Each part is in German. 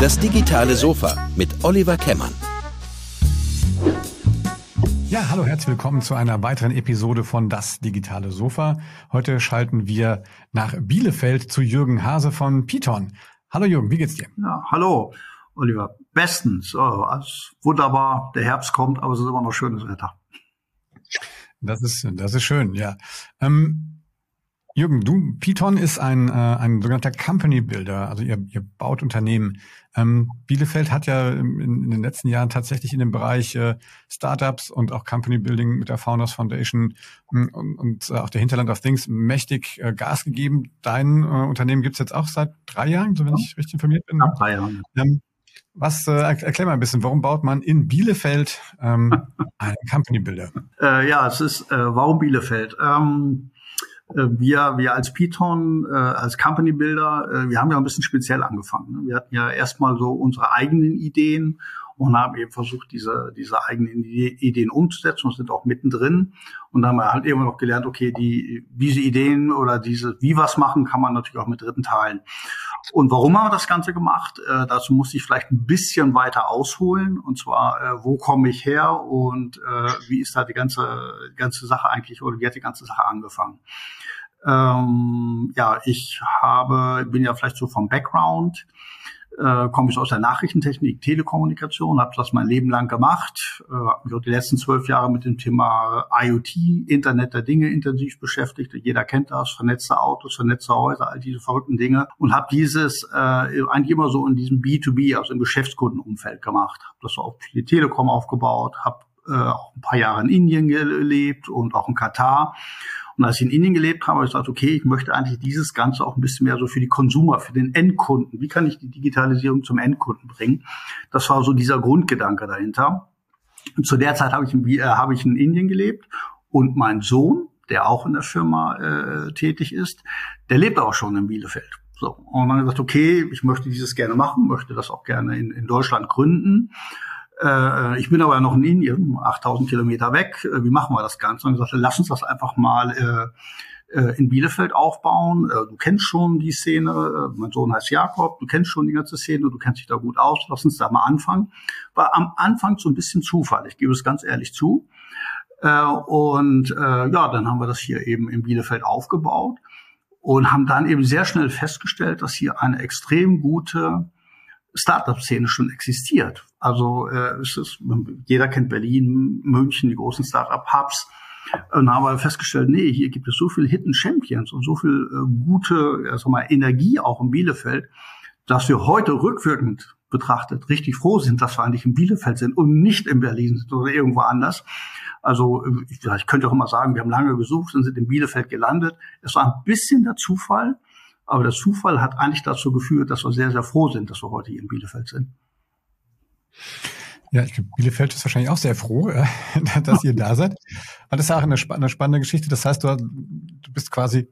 Das digitale Sofa mit Oliver Kemmern. Ja, hallo, herzlich willkommen zu einer weiteren Episode von Das digitale Sofa. Heute schalten wir nach Bielefeld zu Jürgen Hase von Python. Hallo Jürgen, wie geht's dir? Ja, hallo Oliver. Bestens. Oh, alles wunderbar. Der Herbst kommt, aber es ist immer noch schönes Wetter. Das ist, das ist schön, ja. Ähm, Jürgen, du, Python ist ein, äh, ein sogenannter Company Builder, also ihr, ihr baut Unternehmen. Ähm, Bielefeld hat ja in, in, den letzten Jahren tatsächlich in dem Bereich äh, Startups und auch Company Building mit der Founders Foundation mm, und, und äh, auch der Hinterland of Things mächtig äh, Gas gegeben. Dein äh, Unternehmen gibt's jetzt auch seit drei Jahren, so wenn ich richtig informiert bin. Ja, drei Jahren. Ähm, was, äh, erklär mal ein bisschen, warum baut man in Bielefeld ähm, einen Company Builder? Äh, ja, es ist, äh, warum Bielefeld? Ähm, äh, wir, wir als Python, äh, als Company Builder, äh, wir haben ja ein bisschen speziell angefangen. Ne? Wir hatten ja erstmal so unsere eigenen Ideen und haben eben versucht, diese, diese eigenen Ideen umzusetzen und sind auch mittendrin. Und dann haben wir halt irgendwann noch gelernt, okay, die, diese Ideen oder diese, wie was machen, kann man natürlich auch mit Dritten teilen. Und warum haben wir das Ganze gemacht? Äh, dazu muss ich vielleicht ein bisschen weiter ausholen. Und zwar, äh, wo komme ich her und äh, wie ist da die ganze, ganze Sache eigentlich oder wie hat die ganze Sache angefangen? Ähm, ja, ich habe, bin ja vielleicht so vom Background, äh, komme ich aus der Nachrichtentechnik, Telekommunikation, habe das mein Leben lang gemacht, äh, habe mich auch die letzten zwölf Jahre mit dem Thema IoT, Internet der Dinge intensiv beschäftigt. Jeder kennt das, vernetzte Autos, vernetzte Häuser, all diese verrückten Dinge und habe dieses äh, eigentlich immer so in diesem B2B, also im Geschäftskundenumfeld gemacht. Habe das so auf die Telekom aufgebaut, habe äh, auch ein paar Jahre in Indien gelebt und auch in Katar und als ich in Indien gelebt habe, habe ich gesagt, okay, ich möchte eigentlich dieses Ganze auch ein bisschen mehr so für die Konsumer, für den Endkunden. Wie kann ich die Digitalisierung zum Endkunden bringen? Das war so dieser Grundgedanke dahinter. Und zu der Zeit habe ich, in, äh, habe ich in Indien gelebt und mein Sohn, der auch in der Firma äh, tätig ist, der lebt auch schon in Bielefeld. So. Und dann gesagt, okay, ich möchte dieses gerne machen, möchte das auch gerne in, in Deutschland gründen. Äh, ich bin aber noch in Indien, 8000 Kilometer weg. Äh, wie machen wir das Ganze? Und ich sagte, lass uns das einfach mal äh, äh, in Bielefeld aufbauen. Äh, du kennst schon die Szene. Äh, mein Sohn heißt Jakob. Du kennst schon die ganze Szene. Du kennst dich da gut aus. Lass uns da mal anfangen. War am Anfang so ein bisschen Zufall. Ich gebe es ganz ehrlich zu. Und ja, dann haben wir das hier eben in Bielefeld aufgebaut und haben dann eben sehr schnell festgestellt, dass hier eine extrem gute Startup-Szene schon existiert. Also äh, es ist, jeder kennt Berlin, München, die großen Startup-Hubs. Und haben wir festgestellt, nee, hier gibt es so viele Hidden Champions und so viel äh, gute äh, sag mal, Energie auch in Bielefeld, dass wir heute rückwirkend betrachtet richtig froh sind, dass wir eigentlich in Bielefeld sind und nicht in Berlin sind oder irgendwo anders. Also ich, ich könnte auch immer sagen, wir haben lange gesucht und sind in Bielefeld gelandet. Es war ein bisschen der Zufall, aber der Zufall hat eigentlich dazu geführt, dass wir sehr, sehr froh sind, dass wir heute hier in Bielefeld sind. Ja, ich glaube, Bielefeld ist wahrscheinlich auch sehr froh, dass ihr da seid. Aber das ist auch eine, eine spannende Geschichte. Das heißt, du, du bist quasi,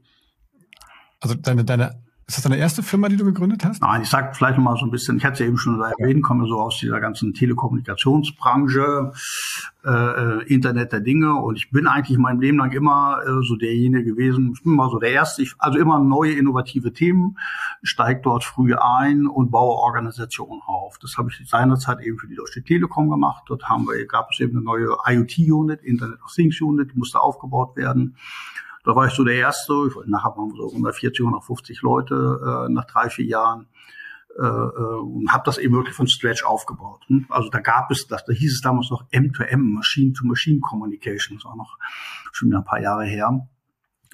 also deine, deine ist das deine erste Firma, die du gegründet hast? Nein, ich sag vielleicht noch mal so ein bisschen, ich hatte es ja eben schon erwähnt, komme so aus dieser ganzen Telekommunikationsbranche, äh, Internet der Dinge und ich bin eigentlich mein Leben lang immer äh, so derjenige gewesen, ich bin immer so der Erste, ich, also immer neue innovative Themen, steige dort früh ein und baue Organisationen auf. Das habe ich seinerzeit eben für die Deutsche Telekom gemacht. Dort haben wir, gab es eben eine neue IoT-Unit, Internet of Things Unit, die musste aufgebaut werden. Da war ich so der Erste. Nachher waren wir so 140, 150 Leute äh, nach drei, vier Jahren. Äh, äh, und habe das eben wirklich von Stretch aufgebaut. Hm? Also da gab es, das, da hieß es damals noch M2M, Machine-to-Machine Communication, das war noch schon wieder ein paar Jahre her.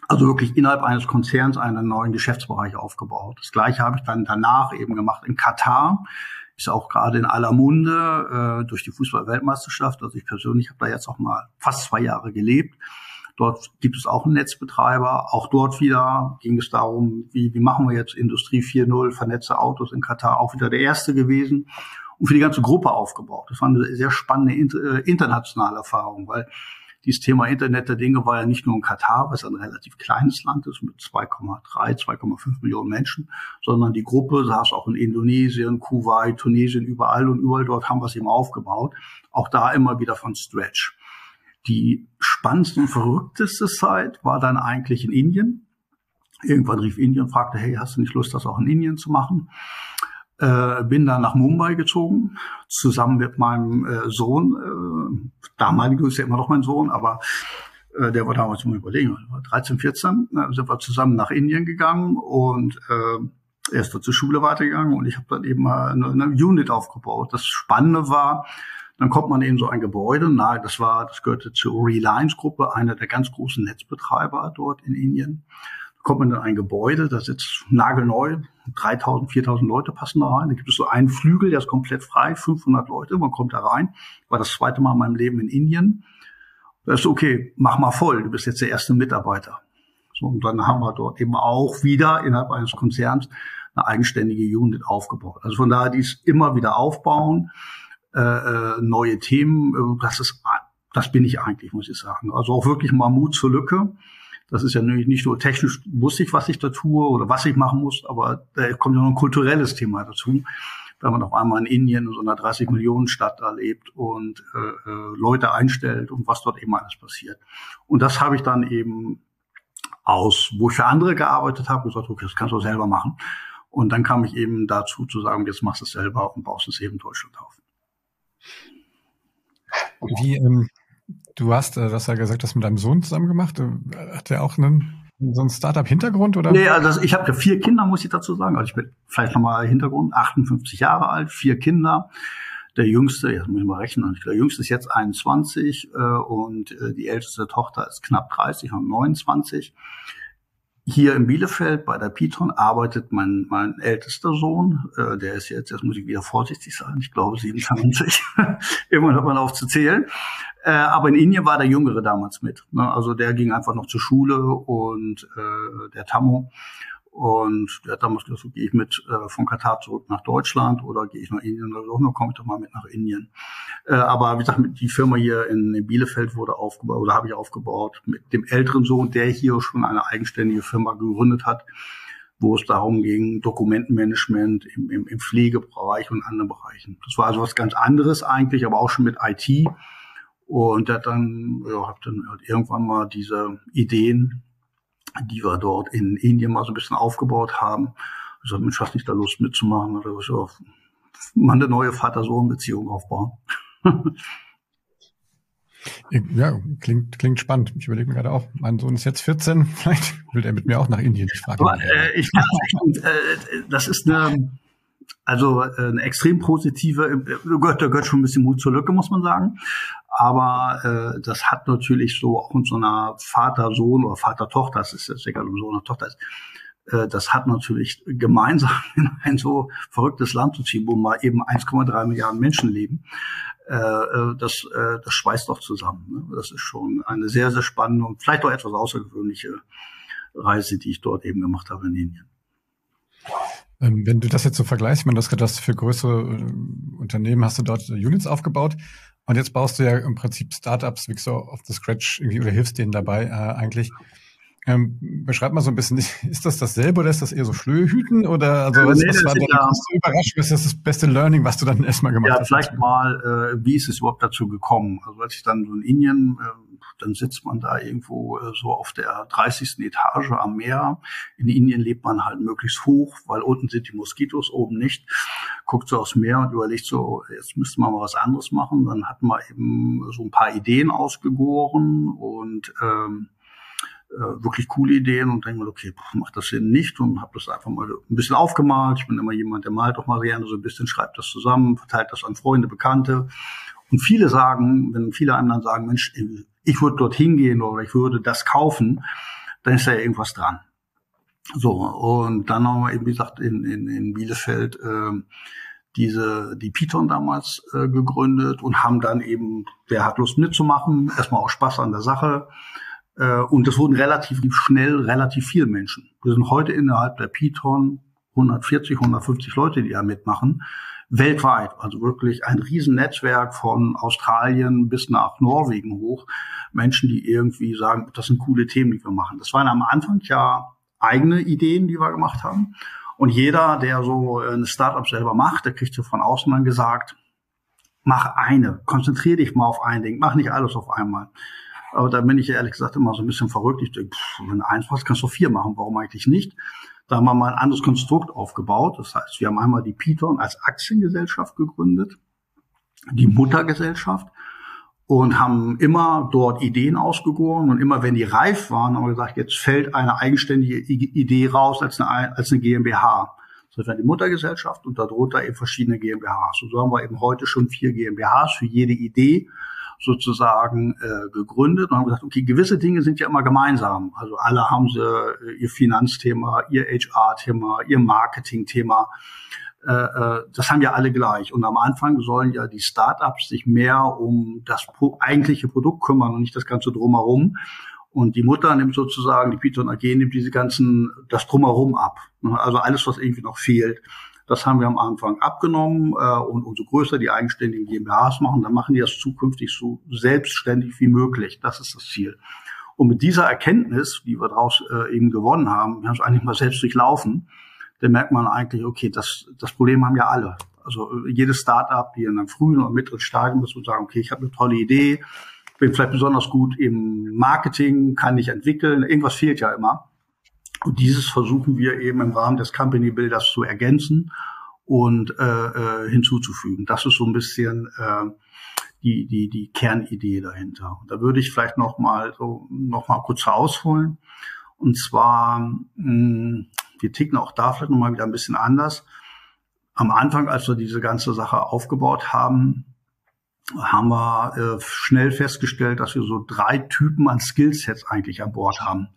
Also wirklich innerhalb eines Konzerns einen neuen Geschäftsbereich aufgebaut. Das gleiche habe ich dann danach eben gemacht in Katar. Ist auch gerade in aller Munde äh, durch die Fußball-Weltmeisterschaft. Also ich persönlich habe da jetzt auch mal fast zwei Jahre gelebt. Dort gibt es auch einen Netzbetreiber. Auch dort wieder ging es darum, wie, wie machen wir jetzt Industrie 4.0, vernetzte Autos in Katar, auch wieder der erste gewesen und für die ganze Gruppe aufgebaut. Das war eine sehr spannende äh, internationale Erfahrung, weil dieses Thema Internet der Dinge war ja nicht nur in Katar, was ein relativ kleines Land ist mit 2,3, 2,5 Millionen Menschen, sondern die Gruppe saß auch in Indonesien, Kuwait, Tunesien, überall und überall dort haben wir es eben aufgebaut. Auch da immer wieder von Stretch. Die spannendste und verrückteste Zeit war dann eigentlich in Indien. Irgendwann rief Indien und fragte, hey, hast du nicht Lust, das auch in Indien zu machen? Äh, bin dann nach Mumbai gezogen, zusammen mit meinem äh, Sohn. Äh, damaliger ist ja immer noch mein Sohn, aber äh, der war damals mal überlegen, 13, 14, äh, sind wir zusammen nach Indien gegangen und äh, er ist dort zur Schule weitergegangen und ich habe dann eben mal eine, eine Unit aufgebaut. Das Spannende war, dann kommt man in so ein Gebäude, nahe, das war, das gehörte zur Reliance Gruppe, einer der ganz großen Netzbetreiber dort in Indien kommt man in ein Gebäude, das ist nagelneu, 3000, 4000 Leute passen da rein. Da gibt es so einen Flügel, der ist komplett frei, 500 Leute, man kommt da rein. War das zweite Mal in meinem Leben in Indien. Da ist okay, mach mal voll, du bist jetzt der erste Mitarbeiter. So, und dann haben wir dort eben auch wieder innerhalb eines Konzerns eine eigenständige Unit aufgebaut. Also von daher dies immer wieder aufbauen, äh, äh neue Themen, äh, das ist, das bin ich eigentlich, muss ich sagen. Also auch wirklich mal Mut zur Lücke das ist ja nicht nur technisch wusste ich, was ich da tue oder was ich machen muss, aber da kommt ja noch ein kulturelles Thema dazu. Wenn man auf einmal in Indien in so einer 30 Millionen Stadt da lebt und äh, äh, Leute einstellt und was dort eben alles passiert. Und das habe ich dann eben aus, wo ich für andere gearbeitet habe, gesagt, okay, das kannst du selber machen. Und dann kam ich eben dazu zu sagen, jetzt machst du es selber und baust es eben Deutschland auf. Wie, ähm, Du hast, äh, das ja gesagt, das mit deinem Sohn zusammen gemacht. Äh, hat der auch einen so einen Startup-Hintergrund? Nee, also ich habe ja vier Kinder, muss ich dazu sagen. Also ich bin vielleicht nochmal Hintergrund, 58 Jahre alt, vier Kinder. Der jüngste, jetzt muss ich mal rechnen, der jüngste ist jetzt 21 äh, und äh, die älteste Tochter ist knapp 30 und 29. Hier in Bielefeld bei der Pitron arbeitet mein, mein ältester Sohn, äh, der ist jetzt, jetzt muss ich wieder vorsichtig sein, ich glaube 27, irgendwann hört man auf zu zählen. Äh, aber in Indien war der Jüngere damals mit. Ne? Also der ging einfach noch zur Schule und äh, der Tammo. Und der hat damals gesagt, so, gehe ich mit äh, von Katar zurück nach Deutschland oder gehe ich nach Indien oder so, dann komme ich doch mal mit nach Indien. Äh, aber wie gesagt, die Firma hier in, in Bielefeld wurde aufgebaut oder habe ich aufgebaut mit dem älteren Sohn, der hier schon eine eigenständige Firma gegründet hat, wo es darum ging, Dokumentenmanagement im, im, im Pflegebereich und anderen Bereichen. Das war also was ganz anderes eigentlich, aber auch schon mit IT. Und der hat dann, ja, hab dann halt irgendwann mal diese Ideen die wir dort in Indien mal so ein bisschen aufgebaut haben. Ich sagte, Mensch, hast nicht da Lust mitzumachen? Oder so, mal eine neue Vater-Sohn-Beziehung aufbauen. Ja, klingt, klingt spannend. Ich überlege mir gerade auch, mein Sohn ist jetzt 14, vielleicht will er mit mir auch nach Indien. Ich frage Aber, äh, ich kann, äh, das ist eine, also äh, eine extrem positive, äh, gehört, da gehört schon ein bisschen Mut zur Lücke, muss man sagen. Aber äh, das hat natürlich so auch in so einer Vater-Sohn oder Vater-Tochter, das ist jetzt egal, ob Sohn oder Tochter ist, äh, das hat natürlich gemeinsam in ein so verrücktes Land zu ziehen, wo mal eben 1,3 Milliarden Menschen leben. Äh, äh, das, äh, das schweißt doch zusammen. Ne? Das ist schon eine sehr, sehr spannende und vielleicht auch etwas außergewöhnliche Reise, die ich dort eben gemacht habe in Indien. Ähm, wenn du das jetzt so vergleichst, ich meine, das, das für größere äh, Unternehmen hast du dort Units aufgebaut und jetzt baust du ja im Prinzip Startups wie so auf the Scratch irgendwie oder hilfst denen dabei äh, eigentlich. Ähm, beschreib mal so ein bisschen, ist das dasselbe oder ist das eher so Schlöhüten oder also was, nee, was war da, ja, überrascht, was ist das beste Learning, was du dann erstmal gemacht ja, hast? Ja, vielleicht mal, äh, wie ist es überhaupt dazu gekommen? Also als ich dann so in Indien äh, dann sitzt man da irgendwo äh, so auf der 30. Etage am Meer. In Indien lebt man halt möglichst hoch, weil unten sind die Moskitos, oben nicht. Guckt so aufs Meer und überlegt so, jetzt müsste man mal was anderes machen. Dann hatten wir eben so ein paar Ideen ausgegoren und ähm, äh, wirklich coole Ideen und denke mal, okay, macht das Sinn nicht und habe das einfach mal ein bisschen aufgemalt. Ich bin immer jemand, der malt auch mal gerne so ein bisschen, schreibt das zusammen, verteilt das an Freunde, Bekannte. Und viele sagen, wenn viele einem dann sagen, Mensch, ich würde dorthin gehen oder ich würde das kaufen, dann ist da ja irgendwas dran. So, und dann haben wir eben, wie gesagt, in, in, in Bielefeld äh, diese, die Python damals äh, gegründet und haben dann eben, wer hat Lust mitzumachen, erstmal auch Spaß an der Sache. Äh, und es wurden relativ schnell relativ viele Menschen. Wir sind heute innerhalb der Python 140, 150 Leute, die da mitmachen weltweit. Also wirklich ein Riesennetzwerk von Australien bis nach Norwegen hoch. Menschen, die irgendwie sagen, das sind coole Themen, die wir machen. Das waren am Anfang ja eigene Ideen, die wir gemacht haben. Und jeder, der so ein Startup selber macht, der kriegt so von außen dann gesagt, mach eine, konzentrier dich mal auf ein Ding, mach nicht alles auf einmal. Aber da bin ich ehrlich gesagt immer so ein bisschen verrückt. Ich denke, pff, wenn eins machst, kannst du vier machen. Warum eigentlich nicht? Da haben wir mal ein anderes Konstrukt aufgebaut. Das heißt, wir haben einmal die Python als Aktiengesellschaft gegründet, die Muttergesellschaft und haben immer dort Ideen ausgegoren und immer wenn die reif waren, haben wir gesagt, jetzt fällt eine eigenständige Idee raus als eine, als eine GmbH. Das war die Muttergesellschaft und darunter eben verschiedene GmbHs. Und so haben wir eben heute schon vier GmbHs für jede Idee sozusagen äh, gegründet und haben gesagt, okay, gewisse Dinge sind ja immer gemeinsam. Also alle haben sie äh, ihr Finanzthema, ihr HR-Thema, ihr Marketing-Thema. Äh, äh, das haben ja alle gleich. Und am Anfang sollen ja die Startups sich mehr um das eigentliche Produkt kümmern und nicht das Ganze drumherum. Und die Mutter nimmt sozusagen, die Python AG nimmt diese ganzen, das drumherum ab. Also alles, was irgendwie noch fehlt. Das haben wir am Anfang abgenommen äh, und umso größer die eigenständigen GmbHs machen, dann machen die das zukünftig so selbstständig wie möglich. Das ist das Ziel. Und mit dieser Erkenntnis, die wir daraus äh, eben gewonnen haben, wir haben es eigentlich mal selbst durchlaufen, dann merkt man eigentlich, okay, das, das Problem haben ja alle. Also äh, jedes Startup, die in einem frühen oder mittleren Stadium ist, und sagen, okay, ich habe eine tolle Idee, bin vielleicht besonders gut im Marketing, kann ich entwickeln, irgendwas fehlt ja immer. Und dieses versuchen wir eben im Rahmen des Company Builders zu ergänzen und äh, äh, hinzuzufügen. Das ist so ein bisschen äh, die, die, die Kernidee dahinter. Und da würde ich vielleicht noch mal so noch mal kurz ausholen. Und zwar, mh, hm, wir ticken auch da vielleicht noch mal wieder ein bisschen anders. Am Anfang, als wir diese ganze Sache aufgebaut haben, haben wir äh, schnell festgestellt, dass wir so drei Typen an Skillsets eigentlich an Bord haben.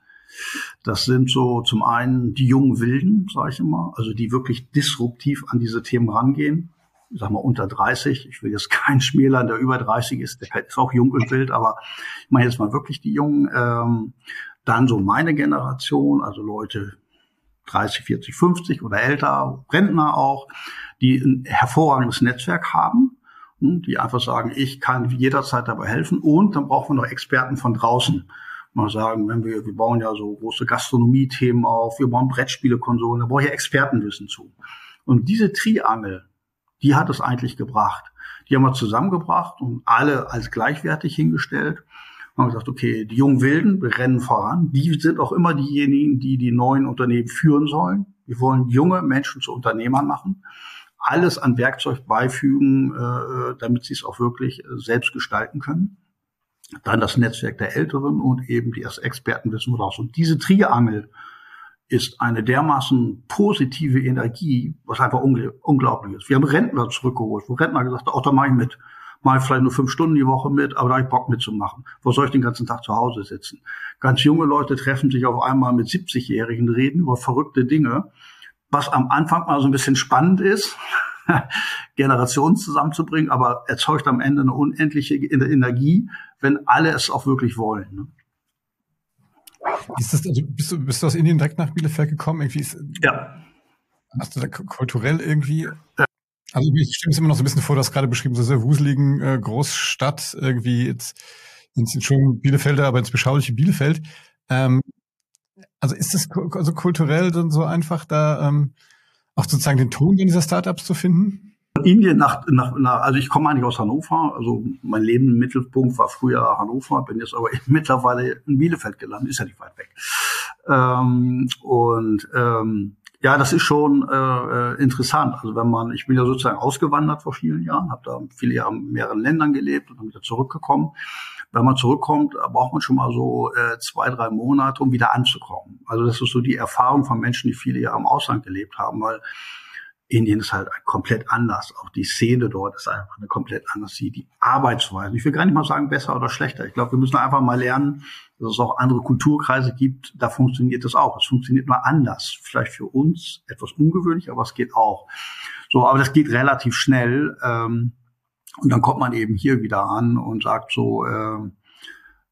Das sind so zum einen die jungen Wilden, sage ich immer, also die wirklich disruptiv an diese Themen rangehen. Ich sag mal unter 30. Ich will jetzt kein Schmälern, der über 30 ist, der ist auch jung und wild, aber ich meine jetzt mal wirklich die Jungen. Ähm, dann so meine Generation, also Leute 30, 40, 50 oder älter, Rentner auch, die ein hervorragendes Netzwerk haben, hm, die einfach sagen, ich kann jederzeit dabei helfen und dann brauchen wir noch Experten von draußen mal sagen, wenn wir, wir bauen ja so große Gastronomie-Themen auf, wir bauen Brettspielekonsolen, da brauche ich ja Expertenwissen zu. Und diese Triangel, die hat es eigentlich gebracht. Die haben wir zusammengebracht und alle als gleichwertig hingestellt. Und haben gesagt, okay, die jungen Wilden, wir rennen voran. Die sind auch immer diejenigen, die die neuen Unternehmen führen sollen. Wir wollen junge Menschen zu Unternehmern machen. Alles an Werkzeug beifügen, äh, damit sie es auch wirklich äh, selbst gestalten können dann das Netzwerk der Älteren und eben die Expertenwissen raus. Und diese Triangel ist eine dermaßen positive Energie, was einfach unglaublich ist. Wir haben Rentner zurückgeholt, wo Rentner gesagt haben, oh, da mache ich mit. Mal vielleicht nur fünf Stunden die Woche mit, aber da habe ich Bock mitzumachen. Wo soll ich den ganzen Tag zu Hause sitzen? Ganz junge Leute treffen sich auf einmal mit 70-Jährigen, reden über verrückte Dinge, was am Anfang mal so ein bisschen spannend ist, Generationen zusammenzubringen, aber erzeugt am Ende eine unendliche Energie, wenn alle es auch wirklich wollen. Ne? Ist das, also bist, du, bist du aus Indien direkt nach Bielefeld gekommen? Irgendwie ist, ja. Hast du da kulturell irgendwie ja. Also ich stelle mir immer noch so ein bisschen vor, du hast gerade beschrieben, so sehr wuseligen äh, Großstadt, irgendwie jetzt, jetzt schon Bielefelder, aber ins beschauliche Bielefeld. Ähm, also ist es also kulturell dann so einfach da ähm, auch sozusagen den Ton dieser Startups zu finden? Indien nach, nach, nach also ich komme eigentlich aus Hannover, also mein Leben im Mittelpunkt war früher Hannover, bin jetzt aber mittlerweile in Bielefeld gelandet, ist ja nicht weit weg. Ähm, und ähm, ja, das ist schon äh, interessant. Also wenn man, ich bin ja sozusagen ausgewandert vor vielen Jahren, habe da viele Jahre in mehreren Ländern gelebt und dann wieder zurückgekommen. Wenn man zurückkommt, braucht man schon mal so äh, zwei, drei Monate, um wieder anzukommen. Also das ist so die Erfahrung von Menschen, die viele Jahre im Ausland gelebt haben, weil Indien ist halt komplett anders. Auch die Szene dort ist einfach eine komplett anders. Die, die Arbeitsweise. Ich will gar nicht mal sagen besser oder schlechter. Ich glaube, wir müssen einfach mal lernen, dass es auch andere Kulturkreise gibt. Da funktioniert das auch. Es funktioniert nur anders. Vielleicht für uns etwas ungewöhnlich, aber es geht auch. So, aber das geht relativ schnell. Ähm, und dann kommt man eben hier wieder an und sagt so, äh,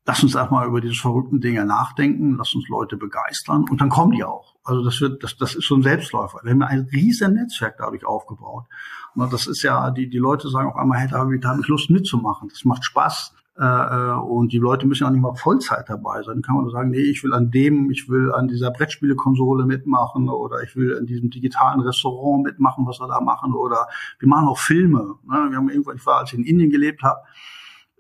lass uns erstmal über diese verrückten Dinge nachdenken, lass uns Leute begeistern und dann kommen die auch. Also das wird, das, das ist so ein Selbstläufer. Wir haben ein riesen Netzwerk dadurch aufgebaut. Und das ist ja, die, die Leute sagen auf einmal, hey, da habe ich, hab ich Lust mitzumachen. Das macht Spaß. Äh, äh, und die Leute müssen ja auch nicht mal Vollzeit dabei sein. Dann kann man sagen, nee, ich will an dem, ich will an dieser Brettspielekonsole mitmachen oder ich will an diesem digitalen Restaurant mitmachen, was wir da machen oder wir machen auch Filme. Ne? Wir haben irgendwann, ich war, als ich in Indien gelebt habe,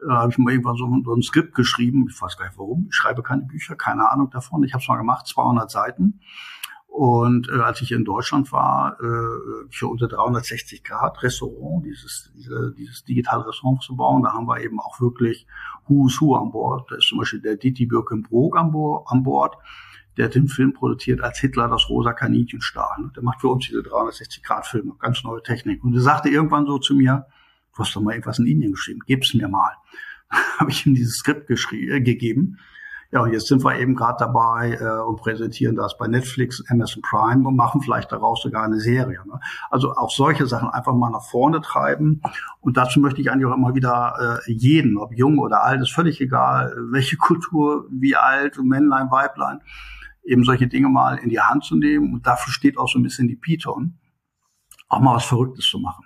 äh, habe ich mal irgendwann so, so ein Skript geschrieben. Ich weiß gar nicht warum. Ich schreibe keine Bücher, keine Ahnung davon. Ich habe es mal gemacht, 200 Seiten. Und äh, als ich in Deutschland war, äh, für unser 360 Grad Restaurant, dieses, diese, dieses digitale Restaurant zu bauen, da haben wir eben auch wirklich Who's Who an Bord. Da ist zum Beispiel der Diti Birkenbrook an, Bo an Bord, der den Film produziert, als Hitler das rosa Kaninchen stahl. Der macht für uns diese 360 Grad Filme, ganz neue Technik. Und er sagte irgendwann so zu mir, du hast doch mal irgendwas in Indien geschrieben, gib's mir mal. habe ich ihm dieses Skript äh, gegeben ja, und jetzt sind wir eben gerade dabei äh, und präsentieren das bei Netflix, Amazon Prime und machen vielleicht daraus sogar eine Serie. Ne? Also auch solche Sachen einfach mal nach vorne treiben. Und dazu möchte ich eigentlich auch immer wieder äh, jeden, ob jung oder alt, ist völlig egal, welche Kultur, wie alt, Männlein, Weiblein, eben solche Dinge mal in die Hand zu nehmen. Und dafür steht auch so ein bisschen die Python, auch mal was Verrücktes zu machen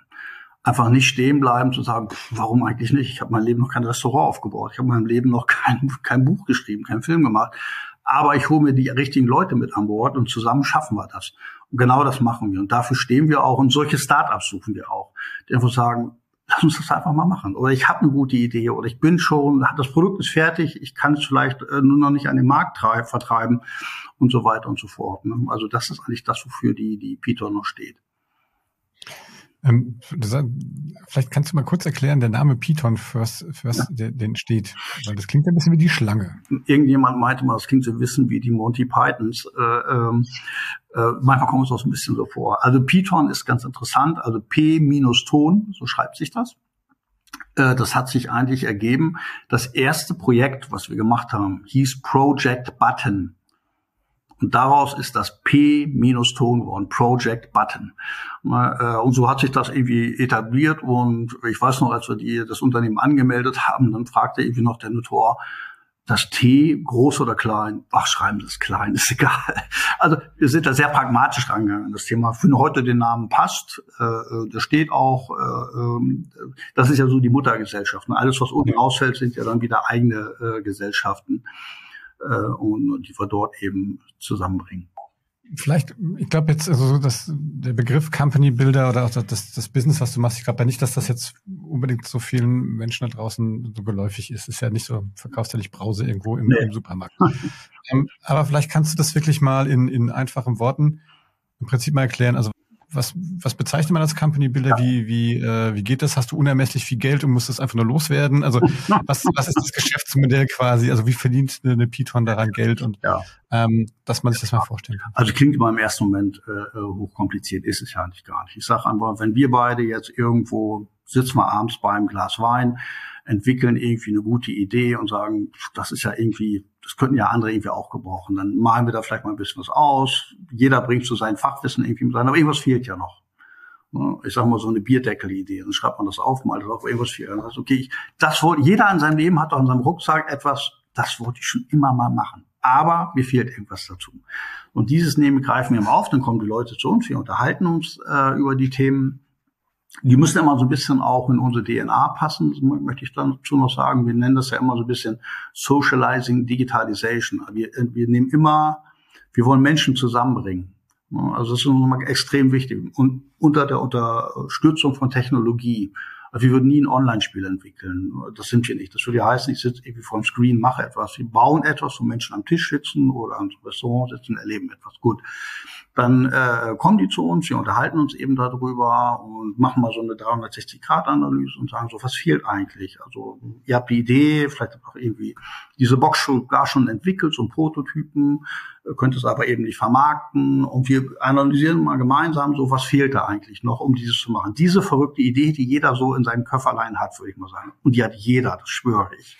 einfach nicht stehen bleiben zu sagen, warum eigentlich nicht? Ich habe mein Leben noch kein Restaurant aufgebaut, ich habe mein Leben noch kein, kein Buch geschrieben, kein Film gemacht. Aber ich hole mir die richtigen Leute mit an Bord und zusammen schaffen wir das. Und genau das machen wir. Und dafür stehen wir auch und solche Startups suchen wir auch, die einfach sagen, lass uns das einfach mal machen. Oder ich habe eine gute Idee oder ich bin schon, das Produkt ist fertig, ich kann es vielleicht äh, nur noch nicht an den Markt vertreiben und so weiter und so fort. Ne? Also das ist eigentlich das, wofür die, die Peter noch steht. Ähm, vielleicht kannst du mal kurz erklären, der Name Python, für was, für was der, den steht. Weil das klingt ein bisschen wie die Schlange. Irgendjemand meinte mal, das klingt so ein bisschen wie die Monty Pythons. Äh, ähm, äh, manchmal kommt es auch so ein bisschen so vor. Also Python ist ganz interessant, also P minus Ton, so schreibt sich das. Äh, das hat sich eigentlich ergeben. Das erste Projekt, was wir gemacht haben, hieß Project Button. Und daraus ist das P minus Ton geworden, Project Button. Äh, und so hat sich das irgendwie etabliert. Und ich weiß noch, als wir die, das Unternehmen angemeldet haben, dann fragte irgendwie noch der Notar, das T groß oder klein? Ach, schreiben Sie es klein, ist egal. Also wir sind da sehr pragmatisch rangegangen. Das Thema finden heute den Namen passt. Äh, äh das steht auch. Äh, ähm, das ist ja so die Muttergesellschaft. Alles, was unten rausfällt, sind ja dann wieder eigene äh, Gesellschaften äh, und, und die wir dort eben zusammenbringen. Vielleicht, ich glaube jetzt, also dass der Begriff Company Builder oder auch das, das Business, was du machst, ich glaube ja nicht, dass das jetzt unbedingt so vielen Menschen da draußen so geläufig ist. Ist ja nicht so, verkaufst ja nicht Brause irgendwo im, nee. im Supermarkt. ähm, aber vielleicht kannst du das wirklich mal in, in einfachen Worten im Prinzip mal erklären. Also was, was bezeichnet man als Company Builder? Ja. Wie, wie, äh, wie geht das? Hast du unermesslich viel Geld und musst das einfach nur loswerden? Also was, was ist das Geschäftsmodell quasi? Also wie verdient eine Python daran Geld und ja. ähm, dass man sich das mal vorstellen kann? Also klingt immer im ersten Moment äh, äh hochkompliziert, ist es ja nicht gar nicht. Ich sage einfach, wenn wir beide jetzt irgendwo sitzen wir abends bei einem Glas Wein, entwickeln irgendwie eine gute Idee und sagen, das ist ja irgendwie, das könnten ja andere irgendwie auch gebrauchen. Dann malen wir da vielleicht mal ein bisschen was aus. Jeder bringt so sein Fachwissen irgendwie mit rein, aber irgendwas fehlt ja noch. Ich sag mal so eine Bierdeckel-Idee. Dann schreibt man das auf, malt das auf, irgendwas fehlt. Dann okay, ich, das wollte, jeder in seinem Leben hat doch in seinem Rucksack etwas, das wollte ich schon immer mal machen. Aber mir fehlt irgendwas dazu. Und dieses Nehmen greifen wir mal auf, dann kommen die Leute zu uns, wir unterhalten uns äh, über die Themen die müssen immer so ein bisschen auch in unsere DNA passen, das möchte ich dazu noch sagen. Wir nennen das ja immer so ein bisschen Socializing Digitalization. Wir, wir nehmen immer, wir wollen Menschen zusammenbringen. Also das ist nochmal extrem wichtig. Und unter der Unterstützung von Technologie. Also wir würden nie ein Online-Spiel entwickeln. Das sind wir nicht. Das würde ja heißen, ich sitze irgendwie vor dem Screen, mache etwas. Wir bauen etwas, wo Menschen am Tisch sitzen oder am Restaurant sitzen, erleben etwas. Gut dann äh, kommen die zu uns, wir unterhalten uns eben darüber und machen mal so eine 360-Grad-Analyse und sagen so, was fehlt eigentlich? Also ihr habt die Idee, vielleicht auch irgendwie diese Box schon, gar schon entwickelt, so ein Prototypen, äh, könnt es aber eben nicht vermarkten und wir analysieren mal gemeinsam so, was fehlt da eigentlich noch, um dieses zu machen. Diese verrückte Idee, die jeder so in seinem Köfferlein hat, würde ich mal sagen. Und die hat jeder, das schwöre ich.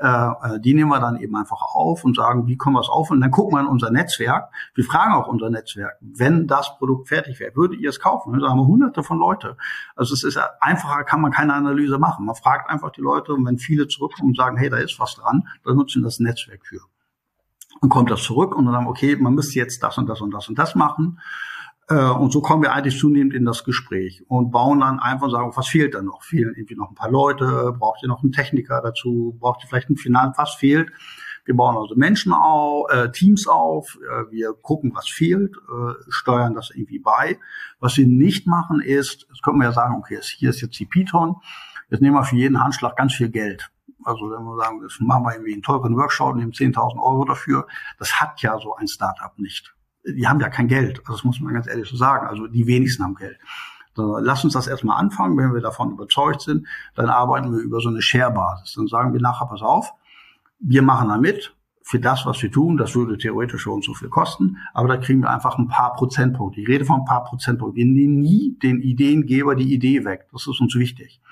Äh, äh, die nehmen wir dann eben einfach auf und sagen, wie können wir es auf? Und dann gucken wir in unser Netzwerk. Wir fragen auch unser Netzwerk, wenn das Produkt fertig wäre, würdet ihr es kaufen? Da haben wir hunderte von Leute. Also es ist einfacher, kann man keine Analyse machen. Man fragt einfach die Leute und wenn viele zurückkommen und sagen, hey, da ist was dran, dann nutzen das Netzwerk für. Dann kommt das zurück und dann okay, man müsste jetzt das und das und das und das machen. Äh, und so kommen wir eigentlich zunehmend in das Gespräch und bauen dann einfach und sagen, was fehlt da noch? Fehlen irgendwie noch ein paar Leute? Braucht ihr noch einen Techniker dazu? Braucht ihr vielleicht einen Finanz? Was fehlt? Wir bauen also Menschen auf, äh, Teams auf, äh, wir gucken, was fehlt, äh, steuern das irgendwie bei. Was wir nicht machen ist, das können wir ja sagen, okay, hier ist jetzt die Python, Jetzt nehmen wir für jeden Handschlag ganz viel Geld. Also wenn wir sagen, das machen wir irgendwie einen teuren Workshop, nehmen 10.000 Euro dafür, das hat ja so ein Startup nicht. Die haben ja kein Geld. Also das muss man ganz ehrlich so sagen. Also die wenigsten haben Geld. Lass uns das erstmal anfangen. Wenn wir davon überzeugt sind, dann arbeiten wir über so eine Share-Basis. Dann sagen wir nachher, pass auf, wir machen da mit. Für das, was wir tun, das würde theoretisch schon so viel kosten, aber da kriegen wir einfach ein paar Prozentpunkte. Ich rede von ein paar Prozentpunkten. Wir nehmen nie den Ideengeber die Idee weg. Das ist uns wichtig.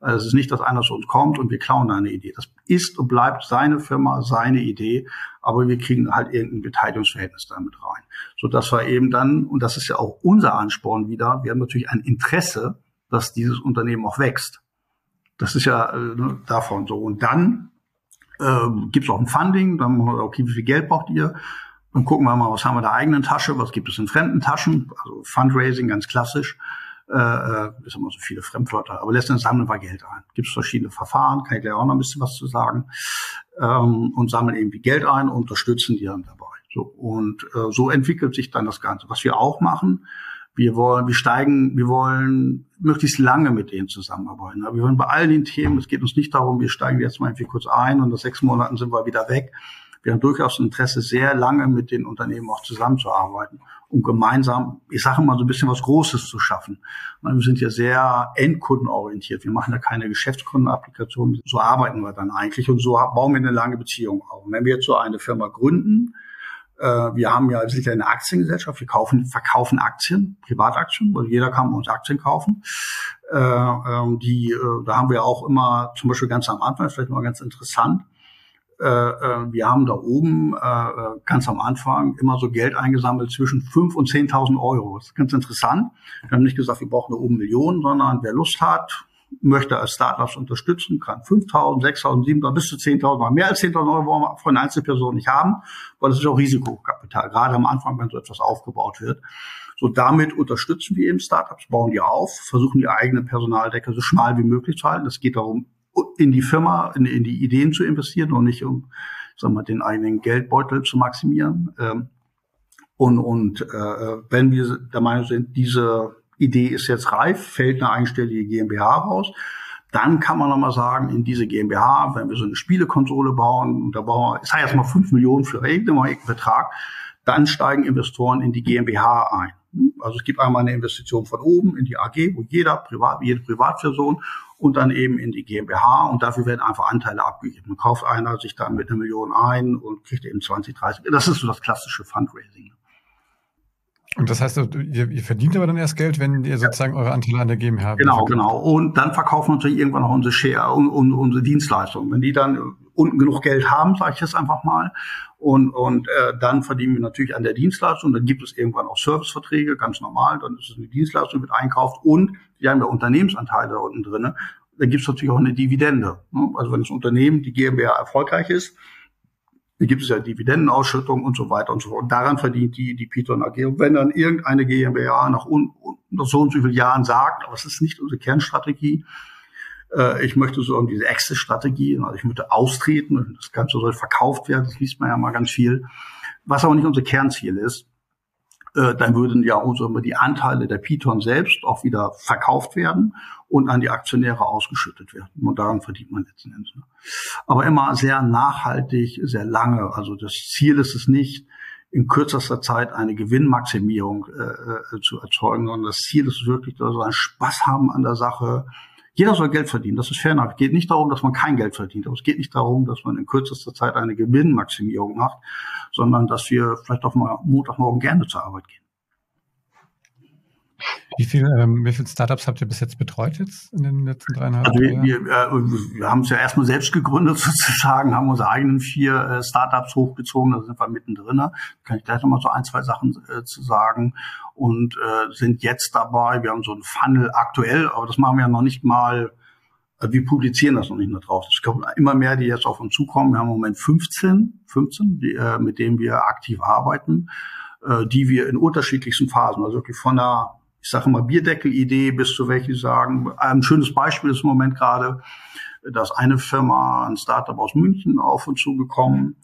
Also es ist nicht, dass einer zu uns kommt und wir klauen eine Idee. Das ist und bleibt seine Firma, seine Idee, aber wir kriegen halt irgendein Beteiligungsverhältnis damit rein. So dass wir eben dann, und das ist ja auch unser Ansporn wieder, wir haben natürlich ein Interesse, dass dieses Unternehmen auch wächst. Das ist ja äh, ne, davon so. Und dann äh, gibt es auch ein Funding, dann machen wir, okay, wie viel Geld braucht ihr? Dann gucken wir mal, was haben wir in der eigenen Tasche, was gibt es in fremden Taschen, also Fundraising ganz klassisch äh, äh, ist immer so viele Fremdwörter, aber letztendlich sammeln wir Geld ein. Gibt es verschiedene Verfahren, kann ich gleich auch noch ein bisschen was zu sagen, ähm, und sammeln irgendwie Geld ein und unterstützen die dann dabei. So, und äh, so entwickelt sich dann das Ganze. Was wir auch machen, wir wollen, wir steigen, wir wollen möglichst lange mit denen zusammenarbeiten. Wir wollen bei all den Themen, es geht uns nicht darum, wir steigen jetzt mal irgendwie kurz ein und nach sechs Monaten sind wir wieder weg. Wir haben durchaus Interesse, sehr lange mit den Unternehmen auch zusammenzuarbeiten, um gemeinsam, ich sage mal, so ein bisschen was Großes zu schaffen. Wir sind ja sehr endkundenorientiert. Wir machen ja keine Geschäftskundenapplikation. So arbeiten wir dann eigentlich und so bauen wir eine lange Beziehung auf. Und wenn wir jetzt so eine Firma gründen, äh, wir haben ja sicher eine Aktiengesellschaft, wir kaufen, verkaufen Aktien, Privataktien, weil jeder kann bei uns Aktien kaufen. Äh, ähm, die, äh, da haben wir auch immer, zum Beispiel ganz am Anfang, vielleicht mal ganz interessant, äh, äh, wir haben da oben äh, äh, ganz am Anfang immer so Geld eingesammelt zwischen 5.000 und 10.000 Euro. Das ist ganz interessant. Wir haben nicht gesagt, wir brauchen da oben Millionen, sondern wer Lust hat, möchte als Startups unterstützen, kann 5.000, 6.000, 7.000, bis zu 10.000, mehr als 10.000 Euro wollen wir von Einzelpersonen nicht haben, weil das ist auch Risikokapital, gerade am Anfang, wenn so etwas aufgebaut wird. So damit unterstützen wir eben Startups, bauen die auf, versuchen die eigene Personaldecke so schmal wie möglich zu halten. Es geht darum, in die Firma, in, in die Ideen zu investieren und nicht um sagen wir, den eigenen Geldbeutel zu maximieren. Ähm, und und äh, wenn wir der Meinung sind, diese Idee ist jetzt reif, fällt eine einstellige GmbH raus, dann kann man nochmal sagen, in diese GmbH, wenn wir so eine Spielekonsole bauen, und da bauen wir, ich sage jetzt mal fünf Millionen für irgendeinen Betrag, dann steigen Investoren in die GmbH ein. Also es gibt einmal eine Investition von oben in die AG, wo jeder Privat, jede Privatperson und dann eben in die GmbH und dafür werden einfach Anteile abgegeben. Man kauft einer sich dann mit einer Million ein und kriegt eben 20, 30. Das ist so das klassische Fundraising. Und das heißt, ihr, ihr verdient aber dann erst Geld, wenn ihr sozusagen eure Anteile an der GmbH. Genau, genau. Und dann verkaufen wir natürlich irgendwann noch unsere Share und, und unsere Dienstleistungen. Wenn die dann unten genug Geld haben, sage ich jetzt einfach mal, und, und äh, dann verdienen wir natürlich an der Dienstleistung. Dann gibt es irgendwann auch Serviceverträge, ganz normal. Dann ist es eine Dienstleistung, wird einkauft. Und wir haben ja Unternehmensanteile da unten drin. Da gibt es natürlich auch eine Dividende. Ne? Also wenn das Unternehmen, die GmbH erfolgreich ist, dann gibt es ja Dividendenausschüttung und so weiter und so fort. Und daran verdient die, die Python AG. Und wenn dann irgendeine GmbH nach, un, nach so und so vielen Jahren sagt, aber es ist nicht unsere Kernstrategie, äh, ich möchte so um diese Exit-Strategie, also ich möchte austreten das Ganze soll verkauft werden, das liest man ja mal ganz viel. Was aber nicht unser Kernziel ist, äh, dann würden ja unsere, die Anteile der Python selbst auch wieder verkauft werden und an die Aktionäre ausgeschüttet werden. Und daran verdient man letzten Endes. Ne? Aber immer sehr nachhaltig, sehr lange. Also das Ziel ist es nicht, in kürzester Zeit eine Gewinnmaximierung äh, äh zu erzeugen, sondern das Ziel ist wirklich, dass wir einen Spaß haben an der Sache, jeder soll Geld verdienen, das ist fair enough. Es geht nicht darum, dass man kein Geld verdient, aber es geht nicht darum, dass man in kürzester Zeit eine Gewinnmaximierung macht, sondern dass wir vielleicht auch mal Montagmorgen gerne zur Arbeit gehen. Wie viel, ähm, wie viele Startups habt ihr bis jetzt betreut jetzt in den letzten dreieinhalb also wir, wir, äh, wir haben es ja erstmal selbst gegründet sozusagen, haben unsere eigenen vier äh, Startups hochgezogen, da sind wir mittendrin. Da kann ich gleich nochmal so ein, zwei Sachen äh, zu sagen. Und äh, sind jetzt dabei, wir haben so ein Funnel aktuell, aber das machen wir ja noch nicht mal, äh, wir publizieren das noch nicht mehr drauf. Es kommen immer mehr, die jetzt auf uns zukommen. Wir haben im Moment 15, 15, die, äh, mit denen wir aktiv arbeiten, äh, die wir in unterschiedlichsten Phasen, also wirklich von der ich sage mal Bierdeckel-Idee bis zu welche sagen, ein schönes Beispiel ist im Moment gerade, dass eine Firma, ein Startup aus München auf uns zugekommen,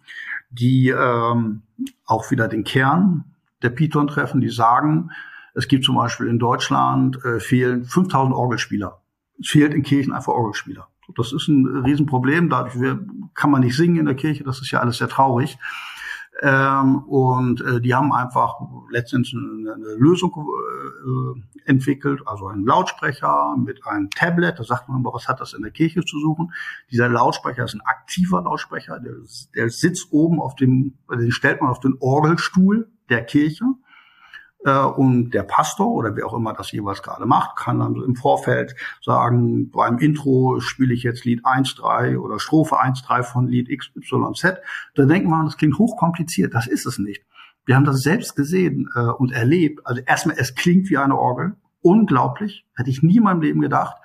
die ähm, auch wieder den Kern der Python treffen, die sagen, es gibt zum Beispiel in Deutschland äh, fehlen 5000 Orgelspieler. Es fehlt in Kirchen einfach Orgelspieler. Das ist ein Riesenproblem. Dadurch kann man nicht singen in der Kirche. Das ist ja alles sehr traurig. Ähm, und äh, die haben einfach letztendlich eine, eine Lösung äh, entwickelt, also einen Lautsprecher mit einem Tablet. Da sagt man immer, was hat das in der Kirche zu suchen? Dieser Lautsprecher ist ein aktiver Lautsprecher, der, der sitzt oben auf dem, den stellt man auf den Orgelstuhl der Kirche. Äh, und der Pastor oder wer auch immer das jeweils gerade macht, kann dann im Vorfeld sagen, beim Intro spiele ich jetzt Lied 1.3 oder Strophe 1.3 von Lied XYZ. Da denkt man, das klingt hochkompliziert. Das ist es nicht. Wir haben das selbst gesehen äh, und erlebt. Also erstmal, es klingt wie eine Orgel. Unglaublich. Hätte ich nie in meinem Leben gedacht.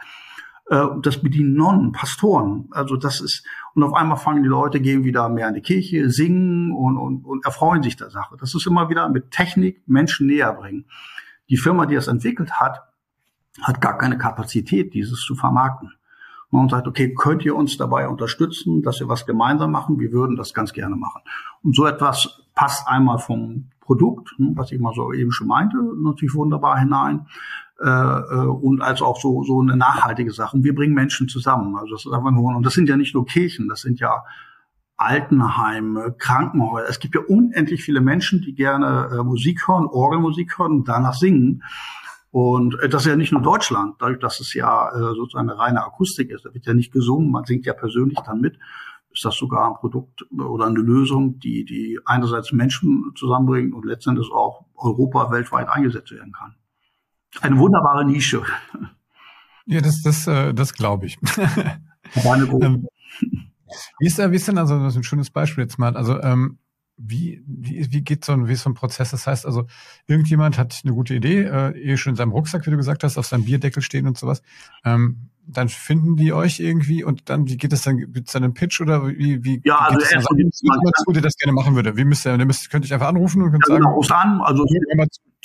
Äh, das bedienen Nonnen, Pastoren. Also das ist, und auf einmal fangen die Leute, gehen wieder mehr in die Kirche, singen und, und, und erfreuen sich der Sache. Das ist immer wieder mit Technik Menschen näher bringen. Die Firma, die das entwickelt hat, hat gar keine Kapazität, dieses zu vermarkten. Und sagt, okay, könnt ihr uns dabei unterstützen, dass wir was gemeinsam machen? Wir würden das ganz gerne machen. Und so etwas passt einmal vom Produkt, hm, was ich mal so eben schon meinte, natürlich wunderbar hinein äh, äh, und als auch so, so eine nachhaltige Sache. Und wir bringen Menschen zusammen. Also das ist einfach nur, und das sind ja nicht nur Kirchen, das sind ja Altenheime, Krankenhäuser. Es gibt ja unendlich viele Menschen, die gerne äh, Musik hören, Orgelmusik hören und danach singen. Und äh, das ist ja nicht nur Deutschland, dadurch, dass es ja äh, sozusagen eine reine Akustik ist. Da wird ja nicht gesungen, man singt ja persönlich dann mit. Ist das sogar ein Produkt oder eine Lösung, die, die einerseits Menschen zusammenbringt und letztendlich auch Europa weltweit eingesetzt werden kann eine wunderbare Nische. Ja, das, das, äh, das glaube ich. ähm, wie ist, wie ist denn also das ist ein schönes Beispiel jetzt mal? Also ähm, wie, wie, wie geht so ein, wie ist so ein Prozess? Das heißt also, irgendjemand hat eine gute Idee, äh, eh schon in seinem Rucksack, wie du gesagt hast, auf seinem Bierdeckel stehen und sowas. Ähm, dann finden die euch irgendwie und dann, wie geht es dann, gibt es dann einen Pitch oder wie, wie, ja, wie also geht erst das jemand zu, der das gerne machen würde? Wie müsst ihr, der müsst, könnt ihr einfach anrufen und könnt ja, sagen. Genau, an, also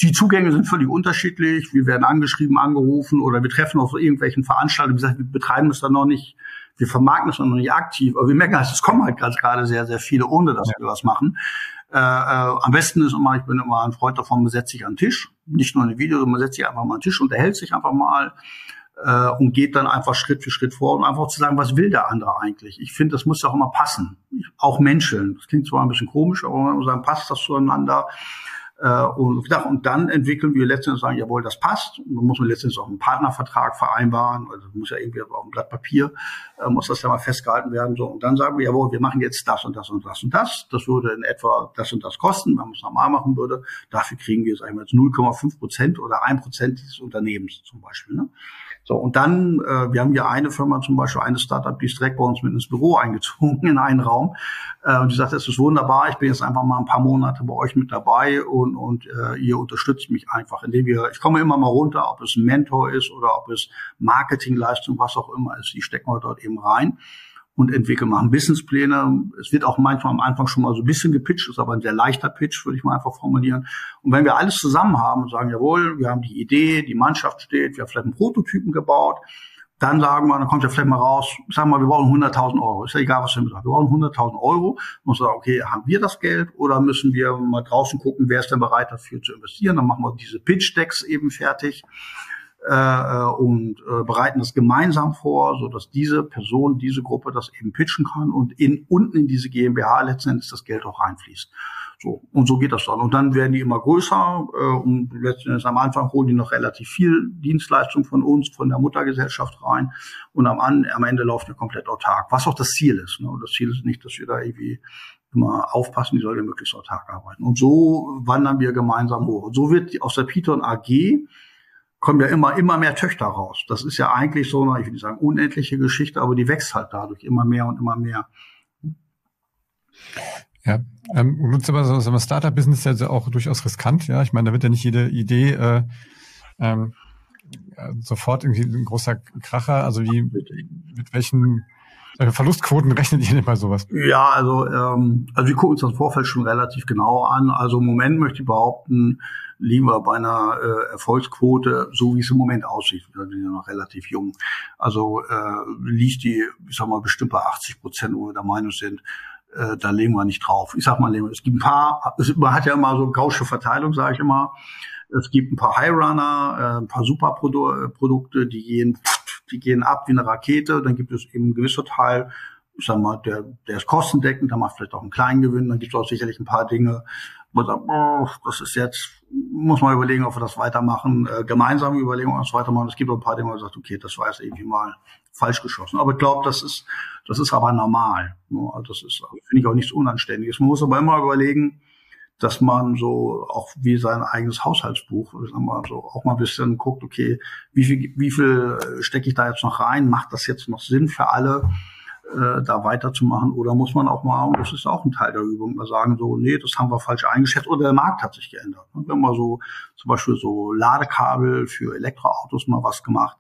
die Zugänge sind völlig unterschiedlich. Wir werden angeschrieben, angerufen oder wir treffen auf irgendwelchen Veranstaltungen. Wie gesagt, wir betreiben es dann noch nicht, wir vermarkten es noch nicht aktiv, aber wir merken, halt, es kommen halt gerade sehr, sehr viele, ohne dass ja. wir was machen. Äh, äh, am besten ist immer, ich bin immer ein Freund davon, man setzt sich an den Tisch, nicht nur eine Video, sondern man setzt sich einfach mal an den Tisch, unterhält sich einfach mal äh, und geht dann einfach Schritt für Schritt vor und einfach zu sagen, was will der andere eigentlich? Ich finde, das muss ja auch immer passen. Auch Menschen. Das klingt zwar ein bisschen komisch, aber man muss sagen, passt das zueinander? Äh, und, und dann entwickeln wir letztendlich sagen, jawohl, das passt. Und dann muss man letztendlich auch einen Partnervertrag vereinbaren. Also muss ja irgendwie auf dem Blatt Papier, äh, muss das ja mal festgehalten werden. So. Und dann sagen wir, jawohl, wir machen jetzt das und das und das und das. Das würde in etwa das und das kosten, wenn man es normal machen würde. Dafür kriegen wir, sagen jetzt 0,5 Prozent oder 1 Prozent dieses Unternehmens zum Beispiel. Ne? So, und dann, äh, wir haben ja eine Firma zum Beispiel, eine Startup, die ist direkt bei uns mit ins Büro eingezogen in einen Raum. Äh, und die sagt, es ist wunderbar, ich bin jetzt einfach mal ein paar Monate bei euch mit dabei und, und äh, ihr unterstützt mich einfach, indem wir, ich komme immer mal runter, ob es ein Mentor ist oder ob es Marketingleistung, was auch immer ist, die stecken wir dort eben rein und entwickeln, machen Businesspläne. Es wird auch manchmal am Anfang schon mal so ein bisschen gepitcht, ist aber ein sehr leichter Pitch, würde ich mal einfach formulieren. Und wenn wir alles zusammen haben und sagen, jawohl, wir haben die Idee, die Mannschaft steht, wir haben vielleicht einen Prototypen gebaut, dann sagen wir, dann kommt ja vielleicht mal raus, sagen wir, wir brauchen 100.000 Euro. Ist ja egal, was wir sagen. Wir brauchen 100.000 Euro. Muss sagen, okay, haben wir das Geld oder müssen wir mal draußen gucken, wer ist denn bereit dafür zu investieren? Dann machen wir diese Pitch-Decks eben fertig äh, äh, und äh, bereiten das gemeinsam vor, so dass diese Person, diese Gruppe das eben pitchen kann und in unten in diese GmbH letztendlich das Geld auch reinfließt. So und so geht das dann. Und dann werden die immer größer äh, und letztendlich am Anfang holen die noch relativ viel Dienstleistung von uns, von der Muttergesellschaft rein und am, am Ende laufen wir komplett autark, was auch das Ziel ist. Ne? Das Ziel ist nicht, dass wir da irgendwie immer aufpassen, die sollen möglichst autark arbeiten. Und so wandern wir gemeinsam hoch. Und so wird aus der Python AG kommen ja immer, immer mehr Töchter raus. Das ist ja eigentlich so eine, ich will nicht sagen unendliche Geschichte, aber die wächst halt dadurch immer mehr und immer mehr. Ja, ähm, nutzt aber so, so ein Startup-Business ja auch durchaus riskant. Ja, ich meine, da wird ja nicht jede Idee äh, ähm, sofort irgendwie ein großer Kracher. Also wie mit welchen Verlustquoten rechnet ihr denn bei sowas? Ja, also ähm, also wir gucken uns das Vorfeld schon relativ genau an. Also im Moment möchte ich behaupten, liegen wir bei einer äh, Erfolgsquote, so wie es im Moment aussieht. Wir sind ja noch relativ jung. Also äh, liegt die, ich sag mal, bestimmt bei 80 Prozent, wo wir der Meinung sind, äh, da legen wir nicht drauf. Ich sag mal, es gibt ein paar, es, man hat ja immer so gausche Verteilung, sage ich immer. Es gibt ein paar High Runner, äh, ein paar Superprodukte, die gehen die gehen ab wie eine Rakete. Dann gibt es eben ein gewisser Teil, ich sag mal, der, der ist kostendeckend, der macht vielleicht auch einen kleinen Gewinn. Dann gibt es auch sicherlich ein paar Dinge, wo man sagt, oh, das ist jetzt, muss man überlegen, ob wir das weitermachen, äh, gemeinsame Überlegungen, ob wir das weitermachen. Es gibt auch ein paar Dinge, wo man sagt, okay, das war jetzt irgendwie mal falsch geschossen. Aber ich glaube, das ist, das ist aber normal. Also das ist, finde ich auch nichts Unanständiges. Man muss aber immer überlegen, dass man so auch wie sein eigenes Haushaltsbuch, sagen wir so, auch mal ein bisschen guckt, okay, wie viel, wie viel äh, stecke ich da jetzt noch rein? Macht das jetzt noch Sinn für alle, äh, da weiterzumachen? Oder muss man auch mal, und das ist auch ein Teil der Übung, mal sagen so, nee, das haben wir falsch eingeschätzt oder der Markt hat sich geändert. Wir haben mal so zum Beispiel so Ladekabel für Elektroautos mal was gemacht.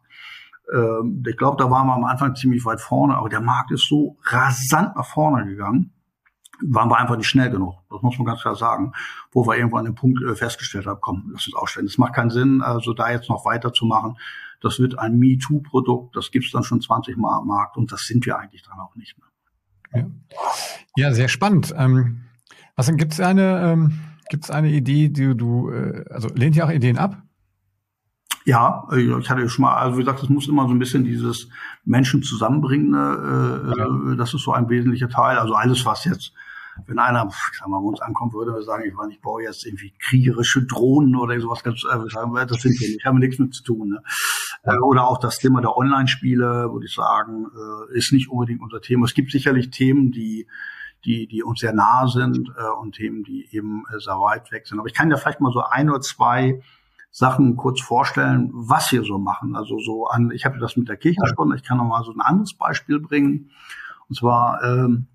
Ähm, ich glaube, da waren wir am Anfang ziemlich weit vorne, aber der Markt ist so rasant nach vorne gegangen waren wir einfach nicht schnell genug. Das muss man ganz klar sagen. Wo wir irgendwo an dem Punkt äh, festgestellt haben, komm, lass uns ausstellen. Es macht keinen Sinn, also da jetzt noch weiterzumachen. Das wird ein MeToo-Produkt, das gibt's dann schon 20 Mal am Markt und das sind wir eigentlich dann auch nicht mehr. Ja, ja sehr spannend. Ähm, was gibt es eine, ähm, gibt's eine Idee, die du, äh, also lehnt ihr auch Ideen ab? Ja, äh, ich hatte schon mal, also wie gesagt, es muss immer so ein bisschen dieses Menschen zusammenbringen, äh, ja. das ist so ein wesentlicher Teil. Also alles, was jetzt wenn einer, ich sag mal, bei uns ankommen würde, wir sagen, ich, meine, ich baue jetzt irgendwie kriegerische Drohnen oder sowas ganz, äh, sagen wir, das sind wir nicht, haben wir nichts mit zu tun. Ne? Äh, oder auch das Thema der Online-Spiele, würde ich sagen, äh, ist nicht unbedingt unser Thema. Es gibt sicherlich Themen, die die, die uns sehr nah sind äh, und Themen, die eben äh, sehr weit weg sind. Aber ich kann ja vielleicht mal so ein oder zwei Sachen kurz vorstellen, was wir so machen. Also so an, ich habe das mit der Kirche gesprochen, ich kann noch mal so ein anderes Beispiel bringen. Und zwar ähm,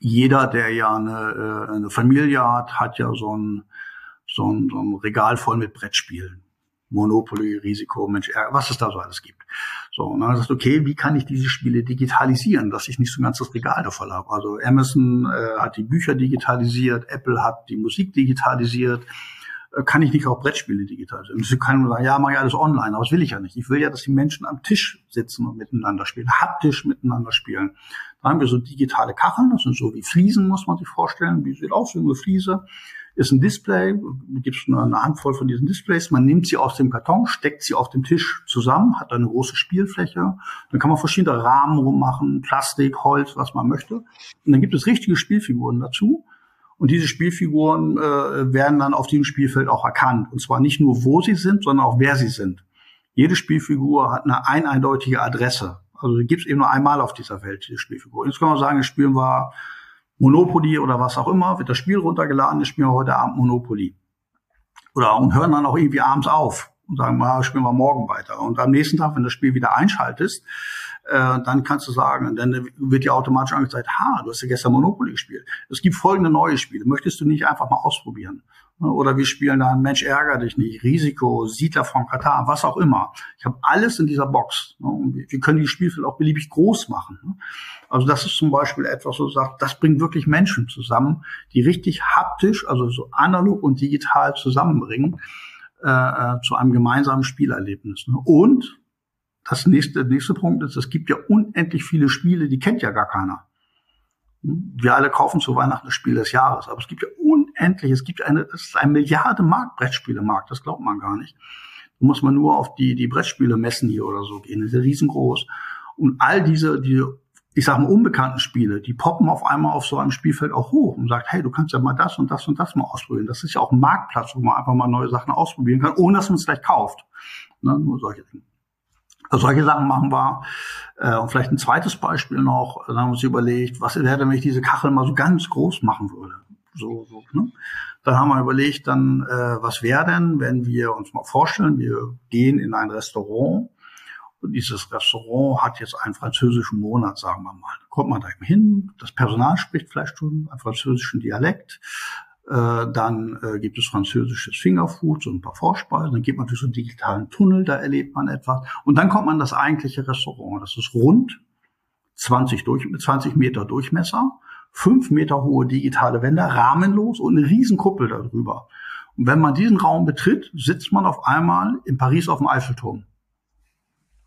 jeder, der ja eine, äh, eine Familie hat, hat ja so ein, so, ein, so ein Regal voll mit Brettspielen. Monopoly, Risiko, Mensch, was es da so alles gibt. So, und dann sagst du, okay, wie kann ich diese Spiele digitalisieren, dass ich nicht so ein ganzes Regal davon habe? Also Amazon äh, hat die Bücher digitalisiert, Apple hat die Musik digitalisiert, äh, kann ich nicht auch Brettspiele digitalisieren? Sie können sagen, ja, mache ich alles online, aber das will ich ja nicht. Ich will ja, dass die Menschen am Tisch sitzen und miteinander spielen, haptisch miteinander spielen. Da haben wir so digitale Kacheln, das sind so wie Fliesen, muss man sich vorstellen. Wie sieht aus wie eine Fliese? Ist ein Display, gibt es eine Handvoll von diesen Displays. Man nimmt sie aus dem Karton, steckt sie auf dem Tisch zusammen, hat eine große Spielfläche. Dann kann man verschiedene Rahmen rummachen, Plastik, Holz, was man möchte. Und dann gibt es richtige Spielfiguren dazu. Und diese Spielfiguren äh, werden dann auf diesem Spielfeld auch erkannt. Und zwar nicht nur, wo sie sind, sondern auch, wer sie sind. Jede Spielfigur hat eine ein eindeutige Adresse. Also die gibt es eben nur einmal auf dieser Welt, diese Spielfigur. Jetzt kann man sagen, das spielen wir Monopoly oder was auch immer, wird das Spiel runtergeladen, das spielen wir heute Abend Monopoly. Oder und hören dann auch irgendwie abends auf und sagen, mal, spielen wir morgen weiter. Und am nächsten Tag, wenn das Spiel wieder einschaltest, äh, dann kannst du sagen, dann wird dir automatisch angezeigt, ha, du hast ja gestern Monopoly gespielt. Es gibt folgende neue Spiele. Möchtest du nicht einfach mal ausprobieren? Oder wir spielen da Mensch ärger dich nicht, Risiko, Siedler von Katar, was auch immer. Ich habe alles in dieser Box. Wir können die Spielfeld auch beliebig groß machen. Also das ist zum Beispiel etwas, so sagt, das bringt wirklich Menschen zusammen, die richtig haptisch, also so analog und digital zusammenbringen äh, äh zu einem gemeinsamen Spielerlebnis. Und das nächste, nächste Punkt ist, es gibt ja unendlich viele Spiele, die kennt ja gar keiner. Wir alle kaufen zu Weihnachten das Spiel des Jahres, aber es gibt ja unendlich, es gibt eine, es ist ein Milliarde Markt, Brettspielemarkt, das glaubt man gar nicht. Da muss man nur auf die, die Brettspiele messen hier oder so gehen, das ist ja riesengroß. Und all diese, die, ich sage mal, unbekannten Spiele, die poppen auf einmal auf so einem Spielfeld auch hoch und sagt, hey, du kannst ja mal das und das und das mal ausprobieren. Das ist ja auch ein Marktplatz, wo man einfach mal neue Sachen ausprobieren kann, ohne dass man es gleich kauft. Ne, nur solche Dinge. Also solche Sachen machen wir. Äh, und vielleicht ein zweites Beispiel noch, dann haben wir uns überlegt, was wäre, wenn ich diese Kachel mal so ganz groß machen würde. So, so, ne? Dann haben wir überlegt, dann, äh, was wäre denn, wenn wir uns mal vorstellen, wir gehen in ein Restaurant und dieses Restaurant hat jetzt einen französischen Monat, sagen wir mal. Da kommt man da eben hin, das Personal spricht vielleicht schon einen französischen Dialekt, äh, dann äh, gibt es französisches Fingerfood, so ein paar Vorspeisen. Dann geht man durch so einen digitalen Tunnel, da erlebt man etwas. Und dann kommt man in das eigentliche Restaurant. Das ist rund, 20, durch, 20 Meter Durchmesser, 5 Meter hohe digitale Wände, rahmenlos und eine riesen Kuppel darüber. Und wenn man diesen Raum betritt, sitzt man auf einmal in Paris auf dem Eiffelturm.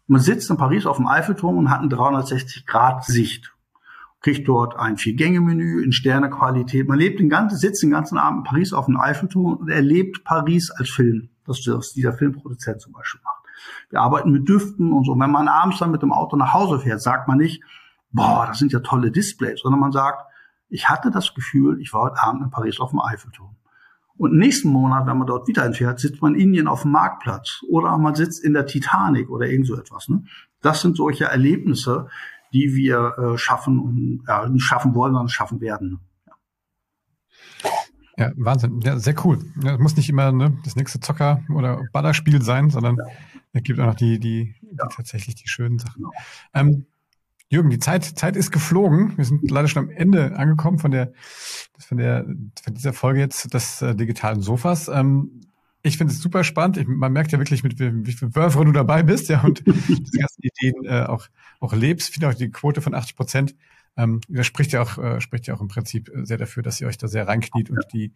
Man sitzt in Paris auf dem Eiffelturm und hat eine 360 Grad Sicht kriegt dort ein Vier-Gänge-Menü in Sternequalität. Man lebt den ganzen, sitzt den ganzen Abend in Paris auf dem Eiffelturm und erlebt Paris als Film, das, was dieser Filmproduzent zum Beispiel macht. Wir arbeiten mit Düften und so. Wenn man abends dann mit dem Auto nach Hause fährt, sagt man nicht, boah, das sind ja tolle Displays, sondern man sagt, ich hatte das Gefühl, ich war heute Abend in Paris auf dem Eiffelturm. Und nächsten Monat, wenn man dort wieder entfährt, sitzt man in Indien auf dem Marktplatz oder man sitzt in der Titanic oder irgend so etwas. Ne? Das sind solche Erlebnisse, die wir äh, schaffen und ja, nicht schaffen wollen, sondern schaffen werden. Ja. ja Wahnsinn. Ja, sehr cool. Ja, muss nicht immer ne, das nächste Zocker- oder Ballerspiel sein, sondern ja. es gibt auch noch die, die, die tatsächlich die schönen Sachen. Genau. Ähm, Jürgen, die Zeit, Zeit ist geflogen. Wir sind leider schon am Ende angekommen von der, von der, von dieser Folge jetzt des äh, digitalen Sofas. Ähm, ich finde es super spannend. Ich, man merkt ja wirklich, mit wie, viel Wörfer du dabei bist, ja, und die ganzen Ideen äh, auch, auch lebst. Ich finde auch die Quote von 80 Prozent, ähm, das spricht ja auch, äh, spricht ja auch im Prinzip sehr dafür, dass ihr euch da sehr reinkniet und die,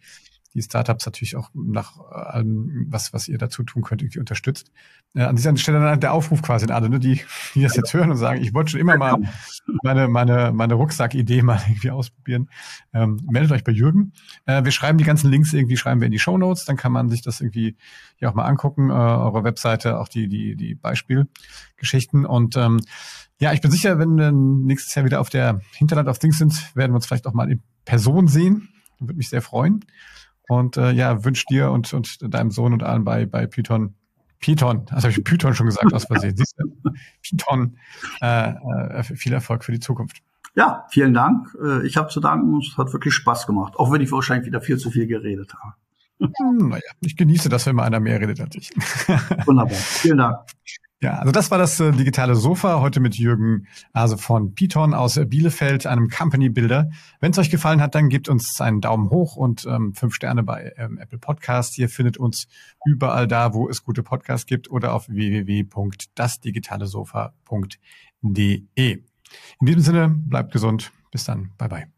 die Startups natürlich auch nach allem, was, was ihr dazu tun könnt, irgendwie unterstützt. Äh, an dieser Stelle dann der Aufruf quasi an alle, ne, die, die das jetzt hören und sagen, ich wollte schon immer mal meine, meine, meine Rucksack-Idee mal irgendwie ausprobieren. Ähm, meldet euch bei Jürgen. Äh, wir schreiben die ganzen Links irgendwie, schreiben wir in die Show Notes, dann kann man sich das irgendwie hier auch mal angucken, äh, eure Webseite, auch die, die, die Beispielgeschichten. Und ähm, ja, ich bin sicher, wenn wir nächstes Jahr wieder auf der Hinterland auf Dings sind, werden wir uns vielleicht auch mal in Person sehen. Würde mich sehr freuen. Und äh, ja, wünsche dir und, und deinem Sohn und allen bei, bei Python, Python, also habe ich Python schon gesagt aus Versehen, siehst du? Python, äh, äh, viel Erfolg für die Zukunft. Ja, vielen Dank. Äh, ich habe zu danken, es hat wirklich Spaß gemacht, auch wenn ich wahrscheinlich wieder viel zu viel geredet habe. Hm, naja, ich genieße das, wenn mal einer mehr redet als ich. Wunderbar, vielen Dank. Ja, also das war das äh, digitale Sofa heute mit Jürgen also von Python aus äh, Bielefeld, einem Company Builder. Wenn es euch gefallen hat, dann gebt uns einen Daumen hoch und ähm, fünf Sterne bei ähm, Apple Podcast. Ihr findet uns überall da, wo es gute Podcasts gibt oder auf www.dasdigitalesofa.de. In diesem Sinne, bleibt gesund. Bis dann. Bye bye.